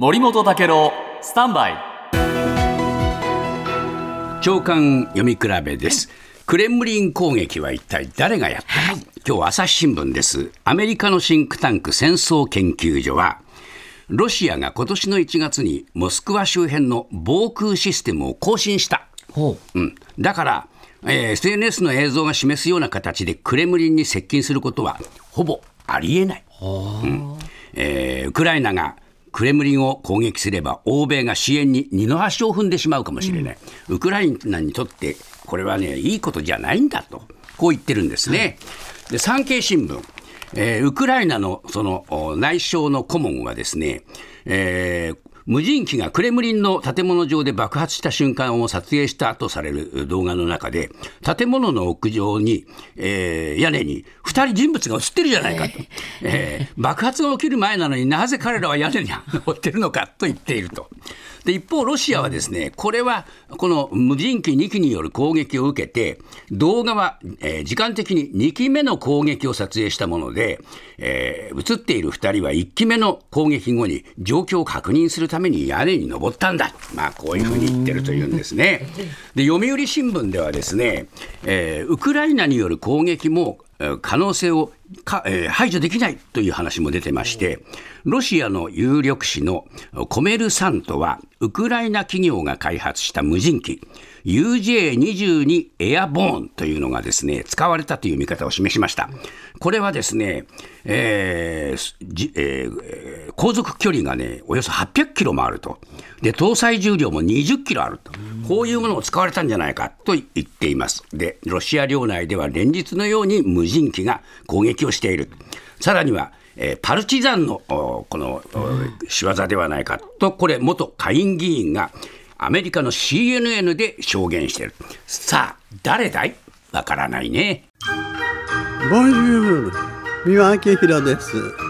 森本武郎スタンバイ。長官読み比べです、クレムリン攻撃は一体誰がやったか、今日朝日新聞です。アメリカのシンクタンク戦争研究所はロシアが今年の1月にモスクワ周辺の防空システムを更新した、う。ん、だから、えー SNS の映像が示すような形でクレムリンに接近することはほぼありえない、うん。えーウクライナがクレムリンを攻撃すれば欧米が支援に二の足を踏んでしまうかもしれない、ウクライナにとってこれはねいいことじゃないんだとこう言ってるんですね。で産経新聞えーウクライナのその内相の顧問はですね、えー無人機がクレムリンの建物上で爆発した瞬間を撮影したとされる動画の中で、建物の屋上に、えー屋根に2人人物が映ってるじゃないかと、えー爆発が起きる前なのになぜ彼らは屋根に 乗ってるのかと言っていると。で一方、ロシアはですねこれはこの無人機2機による攻撃を受けて、動画は、えー時間的に2機目の攻撃を撮影したもので、えー映っている2人は1機目の攻撃後に状況を確認するために屋根に登ったんだ、まあ、こういうふうに言ってるというんですね。で読売新聞ではですね、えーウクライナによる攻撃もえー可能性をか、えー排除できないという話も出てまして、ロシアの有力紙のコメルサントは、ウクライナ企業が開発した無人機、UJ22 エアボーンというのがですね、使われたという見方を示しました。これはですね、えーじえーえー航続距離がね、およそ800キロもあると。で、搭載重量も20キロあると。こういうものを使われたんじゃないかと言っています。で、ロシア領内では連日のように無人機が攻撃をしている。さらには、えーパルチザンのこの仕業ではないかと、これ、元下院議員がアメリカの CNN で証言している。さあ、誰だい？わからないね。ボンジュール三輪明宏です